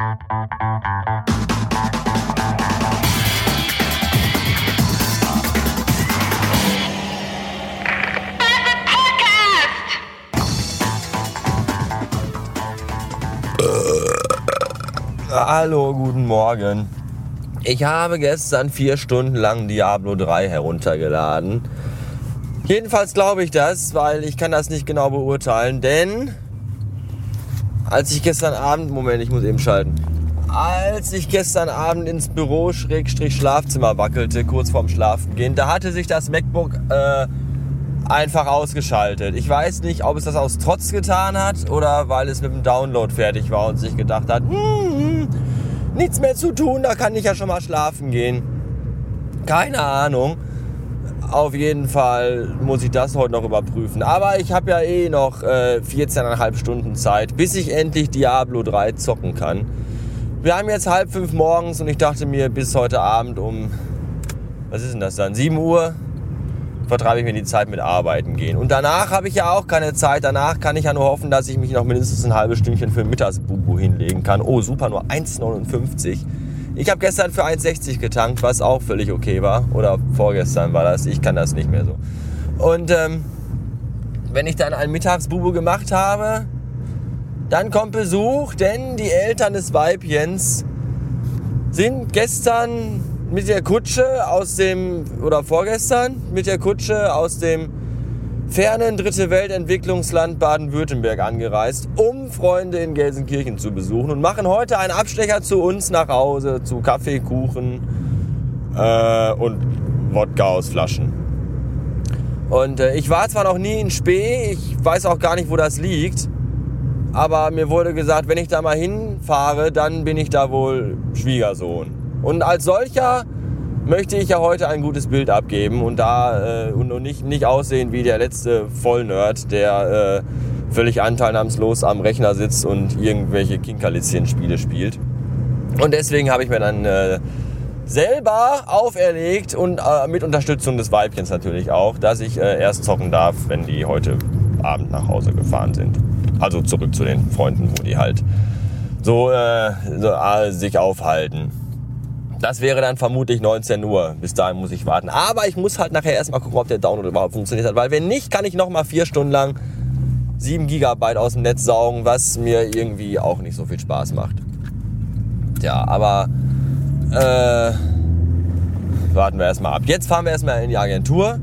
Hallo, guten Morgen. Ich habe gestern vier Stunden lang Diablo 3 heruntergeladen. Jedenfalls glaube ich das, weil ich kann das nicht genau beurteilen, denn als ich gestern Abend, Moment, ich muss eben schalten. Als ich gestern Abend ins Büro Schrägstrich Schlafzimmer wackelte, kurz vorm Schlafen gehen, da hatte sich das MacBook äh, einfach ausgeschaltet. Ich weiß nicht, ob es das aus Trotz getan hat oder weil es mit dem Download fertig war und sich gedacht hat, hm, nichts mehr zu tun, da kann ich ja schon mal schlafen gehen. Keine Ahnung. Auf jeden Fall muss ich das heute noch überprüfen. Aber ich habe ja eh noch äh, 14,5 Stunden Zeit, bis ich endlich Diablo 3 zocken kann. Wir haben jetzt halb fünf morgens und ich dachte mir, bis heute Abend um, was ist denn das dann, 7 Uhr, vertreibe ich mir die Zeit mit Arbeiten gehen. Und danach habe ich ja auch keine Zeit. Danach kann ich ja nur hoffen, dass ich mich noch mindestens ein halbes Stündchen für Mittagsbubu hinlegen kann. Oh, super, nur 1,59. Ich habe gestern für 1,60 getankt, was auch völlig okay war. Oder vorgestern war das. Ich kann das nicht mehr so. Und ähm, wenn ich dann ein Mittagsbubu gemacht habe, dann kommt Besuch, denn die Eltern des Weibchens sind gestern mit der Kutsche aus dem, oder vorgestern, mit der Kutsche aus dem fernen Dritte Weltentwicklungsland Baden-Württemberg angereist, um Freunde in Gelsenkirchen zu besuchen und machen heute einen Abstecher zu uns nach Hause, zu Kaffee, Kuchen äh, und Wodka aus Flaschen. Und äh, ich war zwar noch nie in Spee, ich weiß auch gar nicht, wo das liegt, aber mir wurde gesagt, wenn ich da mal hinfahre, dann bin ich da wohl Schwiegersohn. Und als solcher möchte ich ja heute ein gutes Bild abgeben und da äh, und nicht, nicht aussehen wie der letzte Vollnerd, der äh, völlig anteilnahmslos am Rechner sitzt und irgendwelche Kinkerlitzchen-Spiele spielt. Und deswegen habe ich mir dann äh, selber auferlegt und äh, mit Unterstützung des Weibchens natürlich auch, dass ich äh, erst zocken darf, wenn die heute Abend nach Hause gefahren sind. Also zurück zu den Freunden, wo die halt so, äh, so sich aufhalten. Das wäre dann vermutlich 19 Uhr. Bis dahin muss ich warten. Aber ich muss halt nachher erstmal gucken, ob der Download überhaupt funktioniert hat. Weil wenn nicht, kann ich nochmal vier Stunden lang 7 Gigabyte aus dem Netz saugen, was mir irgendwie auch nicht so viel Spaß macht. Tja, aber äh, warten wir erstmal ab. Jetzt fahren wir erstmal in die Agentur.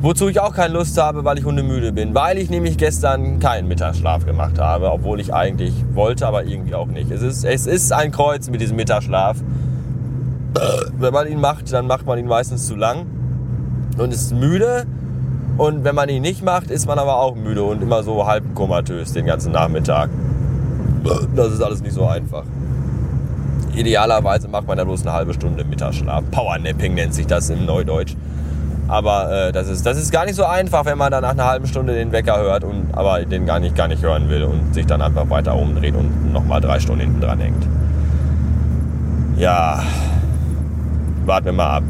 Wozu ich auch keine Lust habe, weil ich hundemüde bin. Weil ich nämlich gestern keinen Mittagsschlaf gemacht habe, obwohl ich eigentlich wollte, aber irgendwie auch nicht. Es ist, es ist ein Kreuz mit diesem Mittagsschlaf wenn man ihn macht, dann macht man ihn meistens zu lang und ist müde. Und wenn man ihn nicht macht, ist man aber auch müde und immer so halb komatös den ganzen Nachmittag. Das ist alles nicht so einfach. Idealerweise macht man da bloß eine halbe Stunde Mittagsschlaf. Powernapping nennt sich das im Neudeutsch. Aber äh, das, ist, das ist gar nicht so einfach, wenn man dann nach einer halben Stunde den Wecker hört, und, aber den gar nicht, gar nicht hören will und sich dann einfach weiter umdreht und nochmal drei Stunden hinten dran hängt. Ja, warten wir mal ab.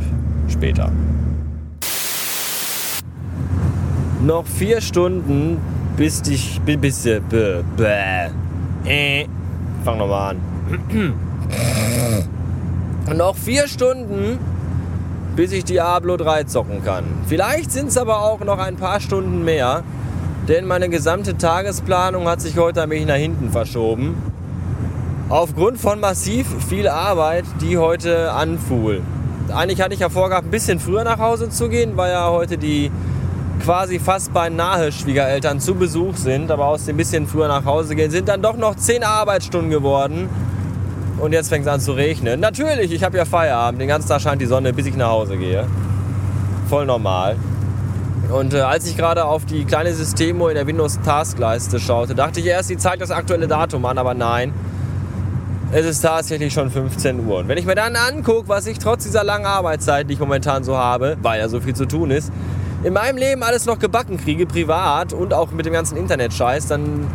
Später. Noch vier Stunden, bis ich. bis. Äh, bäh. Äh. Fang nochmal an. noch vier Stunden, bis ich Diablo 3 zocken kann. Vielleicht sind es aber auch noch ein paar Stunden mehr, denn meine gesamte Tagesplanung hat sich heute ein wenig nach hinten verschoben. Aufgrund von massiv viel Arbeit, die heute anfuhl eigentlich hatte ich ja vorgehabt, ein bisschen früher nach Hause zu gehen, weil ja heute die quasi fast beinahe Schwiegereltern zu Besuch sind. Aber aus dem bisschen früher nach Hause gehen sind dann doch noch 10 Arbeitsstunden geworden. Und jetzt fängt es an zu regnen. Natürlich, ich habe ja Feierabend. Den ganzen Tag scheint die Sonne, bis ich nach Hause gehe. Voll normal. Und äh, als ich gerade auf die kleine Systemo in der Windows Taskleiste schaute, dachte ich erst, die zeigt das aktuelle Datum an, aber nein. Es ist tatsächlich schon 15 Uhr. Und wenn ich mir dann angucke, was ich trotz dieser langen Arbeitszeit, die ich momentan so habe, weil ja so viel zu tun ist, in meinem Leben alles noch gebacken kriege, privat und auch mit dem ganzen Internet-Scheiß, dann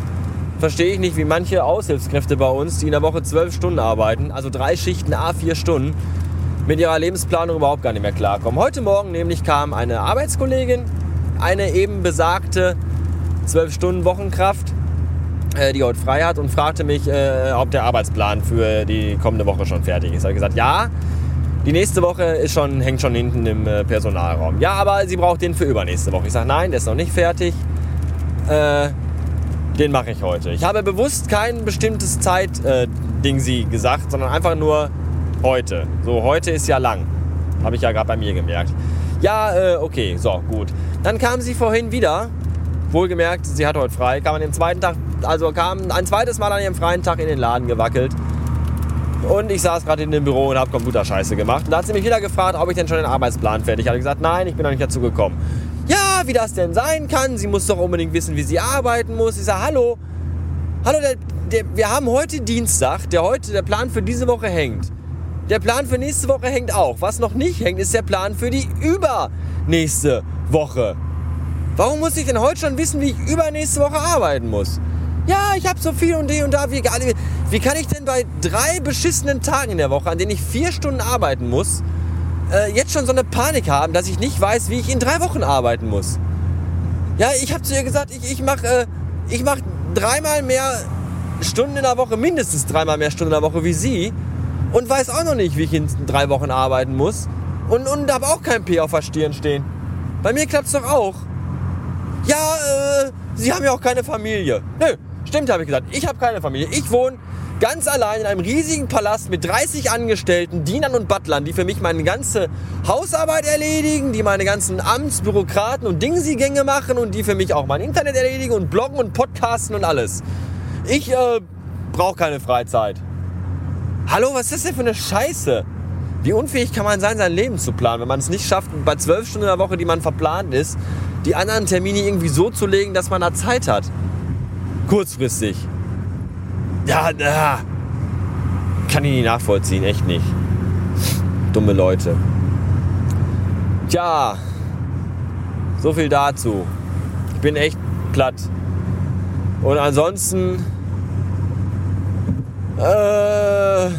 verstehe ich nicht, wie manche Aushilfskräfte bei uns, die in der Woche 12 Stunden arbeiten, also drei Schichten, a 4 Stunden, mit ihrer Lebensplanung überhaupt gar nicht mehr klarkommen. Heute Morgen nämlich kam eine Arbeitskollegin, eine eben besagte 12-Stunden-Wochenkraft, äh, die heute frei hat und fragte mich, äh, ob der Arbeitsplan für die kommende Woche schon fertig ist. Ich habe gesagt, ja, die nächste Woche ist schon, hängt schon hinten im äh, Personalraum. Ja, aber sie braucht den für übernächste Woche. Ich sage, nein, der ist noch nicht fertig. Äh, den mache ich heute. Ich habe bewusst kein bestimmtes Zeitding äh, sie gesagt, sondern einfach nur heute. So, heute ist ja lang. Habe ich ja gerade bei mir gemerkt. Ja, äh, okay, so, gut. Dann kam sie vorhin wieder. Wohlgemerkt, sie hat heute frei. Kam an dem zweiten Tag, also kam ein zweites Mal an ihrem freien Tag in den Laden gewackelt. Und ich saß gerade in dem Büro und habe Computerscheiße gemacht. Und da hat sie mich wieder gefragt, ob ich denn schon den Arbeitsplan fertig hatte. Ich gesagt, nein, ich bin noch nicht dazu gekommen. Ja, wie das denn sein kann. Sie muss doch unbedingt wissen, wie sie arbeiten muss. Ich sage, hallo. Hallo, der, der, wir haben heute Dienstag, der heute der Plan für diese Woche hängt. Der Plan für nächste Woche hängt auch. Was noch nicht hängt, ist der Plan für die übernächste Woche. Warum muss ich denn heute schon wissen, wie ich übernächste Woche arbeiten muss? Ja, ich habe so viel und die und da. Wie, wie kann ich denn bei drei beschissenen Tagen in der Woche, an denen ich vier Stunden arbeiten muss, äh, jetzt schon so eine Panik haben, dass ich nicht weiß, wie ich in drei Wochen arbeiten muss? Ja, ich habe zu ihr gesagt, ich, ich mache äh, mach dreimal mehr Stunden in der Woche, mindestens dreimal mehr Stunden in der Woche wie sie und weiß auch noch nicht, wie ich in drei Wochen arbeiten muss. Und, und habe auch kein P auf der Stirn stehen. Bei mir klappt es doch auch. Ja, äh, Sie haben ja auch keine Familie. Nö, stimmt, habe ich gesagt. Ich habe keine Familie. Ich wohne ganz allein in einem riesigen Palast mit 30 Angestellten, Dienern und Butlern, die für mich meine ganze Hausarbeit erledigen, die meine ganzen Amtsbürokraten und Dingsigänge machen und die für mich auch mein Internet erledigen und bloggen und podcasten und alles. Ich äh, brauche keine Freizeit. Hallo, was ist das denn für eine Scheiße? Wie unfähig kann man sein, sein Leben zu planen, wenn man es nicht schafft, bei zwölf Stunden in der Woche, die man verplant ist, die anderen Termine irgendwie so zu legen, dass man da Zeit hat. Kurzfristig. Ja, na, kann ich nicht nachvollziehen, echt nicht. Dumme Leute. Tja, so viel dazu. Ich bin echt platt. Und ansonsten äh,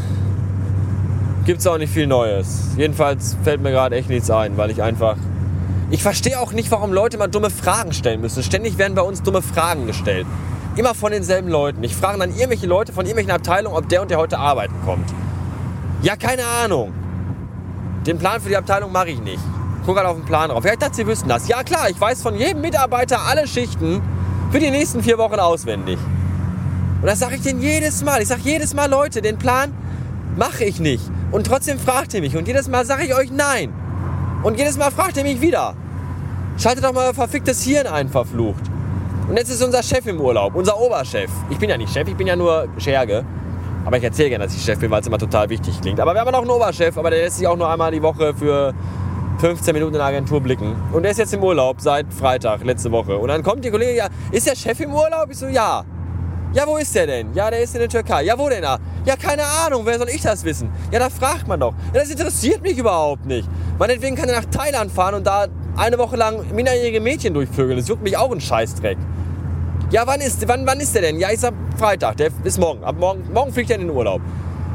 gibt auch nicht viel Neues. Jedenfalls fällt mir gerade echt nichts ein, weil ich einfach. Ich verstehe auch nicht, warum Leute mal dumme Fragen stellen müssen. Ständig werden bei uns dumme Fragen gestellt. Immer von denselben Leuten. Ich frage dann irgendwelche Leute von irgendwelchen Abteilungen, ob der und der heute arbeiten kommt. Ja, keine Ahnung. Den Plan für die Abteilung mache ich nicht. Ich gucke halt auf den Plan drauf. Ja, ich dachte, Sie wüssten das. Ja, klar, ich weiß von jedem Mitarbeiter alle Schichten für die nächsten vier Wochen auswendig. Und das sage ich denen jedes Mal. Ich sage jedes Mal, Leute, den Plan mache ich nicht. Und trotzdem fragt ihr mich. Und jedes Mal sage ich euch nein. Und jedes Mal fragt ihr mich wieder. Schaltet doch mal euer verficktes Hirn ein, verflucht. Und jetzt ist unser Chef im Urlaub, unser Oberchef. Ich bin ja nicht Chef, ich bin ja nur Scherge. Aber ich erzähle gerne, dass ich Chef bin, weil es immer total wichtig klingt. Aber wir haben noch einen Oberchef, aber der lässt sich auch nur einmal die Woche für 15 Minuten in der Agentur blicken. Und der ist jetzt im Urlaub seit Freitag, letzte Woche. Und dann kommt die Kollegin, ja, ist der Chef im Urlaub? Ich so, ja. Ja, wo ist der denn? Ja, der ist in der Türkei. Ja, wo denn da? Ja, keine Ahnung, wer soll ich das wissen? Ja, da fragt man doch. Ja, das interessiert mich überhaupt nicht. Meinetwegen kann er nach Thailand fahren und da eine Woche lang minderjährige Mädchen durchvögeln. Das juckt mich auch ein Scheißdreck. Ja, wann ist, wann, wann ist der denn? Ja, ich sag Freitag, der ist morgen. Ab morgen, morgen fliegt er in den Urlaub.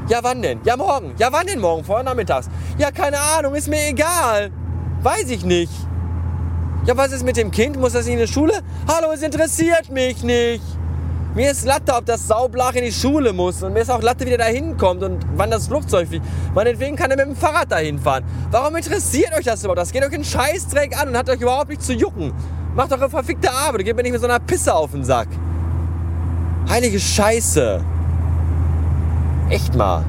Ja, wann denn? Ja, morgen. Ja, wann denn morgen? Vorher nachmittags. Ja, keine Ahnung, ist mir egal. Weiß ich nicht. Ja, was ist mit dem Kind? Muss das in die Schule? Hallo, es interessiert mich nicht. Mir ist Latte, ob das Saublach in die Schule muss. Und mir ist auch Latte, wie der da hinkommt und wann das Flugzeug fliegt. Meinetwegen kann er mit dem Fahrrad dahin fahren. Warum interessiert euch das überhaupt? Das geht euch einen Scheißdreck an und hat euch überhaupt nicht zu jucken. Macht doch eine verfickte Arbeit. Geht mir nicht mit so einer Pisse auf den Sack. Heilige Scheiße. Echt mal.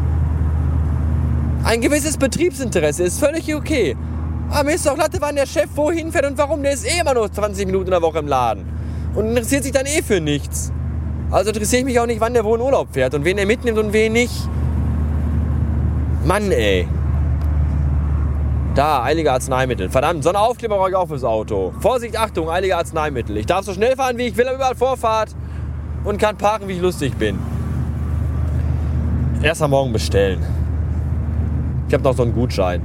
Ein gewisses Betriebsinteresse ist völlig okay. Aber mir ist doch Latte, wann der Chef wohin fährt und warum. Der ist eh immer nur 20 Minuten in der Woche im Laden. Und interessiert sich dann eh für nichts. Also interessiere ich mich auch nicht, wann der wo in Urlaub fährt und wen er mitnimmt und wen nicht. Mann, ey. Da, eilige Arzneimittel. Verdammt, so eine Aufkleber brauche ich auch fürs Auto. Vorsicht, Achtung, eilige Arzneimittel. Ich darf so schnell fahren, wie ich will, aber überall Vorfahrt. Und kann parken, wie ich lustig bin. Erst am Morgen bestellen. Ich habe noch so einen Gutschein.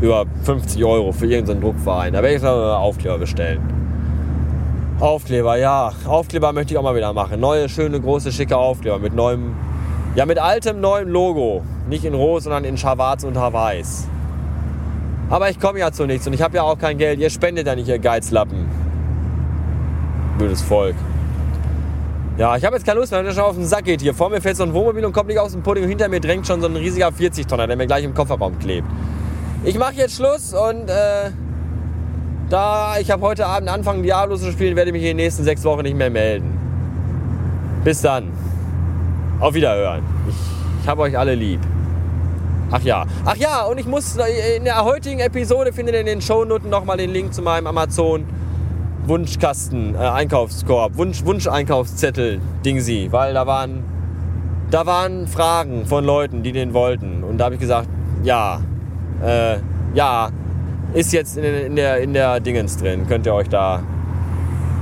Über 50 Euro für irgendeinen Druckverein. Da werde ich noch einen Aufkleber bestellen. Aufkleber, ja. Aufkleber möchte ich auch mal wieder machen. Neue, schöne, große, schicke Aufkleber mit neuem, ja, mit altem, neuem Logo. Nicht in Rot, sondern in Schwarz und Weiß. Aber ich komme ja zu nichts und ich habe ja auch kein Geld. Ihr spendet ja nicht, ihr Geizlappen. Blödes Volk. Ja, ich habe jetzt keine Lust mehr, wenn der schon auf den Sack geht hier. Vor mir fährt so ein Wohnmobil und kommt nicht aus dem Pudding und hinter mir drängt schon so ein riesiger 40-Tonner, der mir gleich im Kofferraum klebt. Ich mache jetzt Schluss und äh, da ich habe heute Abend anfangen Diablo zu spielen, werde ich mich in den nächsten sechs Wochen nicht mehr melden. Bis dann. Auf Wiederhören. Ich, ich habe euch alle lieb. Ach ja. Ach ja, und ich muss in der heutigen Episode findet ihr in den Shownoten nochmal den Link zu meinem Amazon Wunschkasten, äh, Einkaufskorb, Wunsch, Wunsch-Einkaufszettel, Dingsi, weil da waren, da waren Fragen von Leuten, die den wollten. Und da habe ich gesagt, ja, äh, ja, ist jetzt in, in, der, in der Dingens drin. Könnt ihr euch da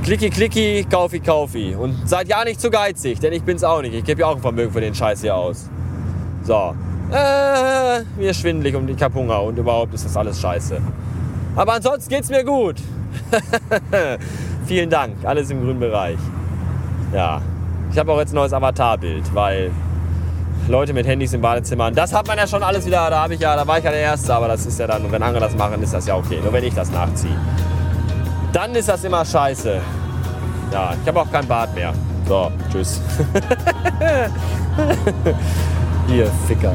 klicki klicki, kaufi kaufi. Und seid ja nicht zu geizig, denn ich bin's auch nicht. Ich gebe ja auch ein Vermögen für den Scheiß hier aus. So. Äh, mir schwindelig ich hab Hunger und überhaupt ist das alles scheiße. Aber ansonsten geht's mir gut. Vielen Dank, alles im grünen Bereich. Ja, ich habe auch jetzt ein neues Avatarbild, weil Leute mit Handys im Badezimmer, das hat man ja schon alles wieder, da habe ich ja, da war ich ja der Erste, aber das ist ja dann, wenn andere das machen, ist das ja okay. Nur wenn ich das nachziehe. Dann ist das immer scheiße. Ja, ich habe auch kein Bad mehr. So, tschüss. Ihr Ficker.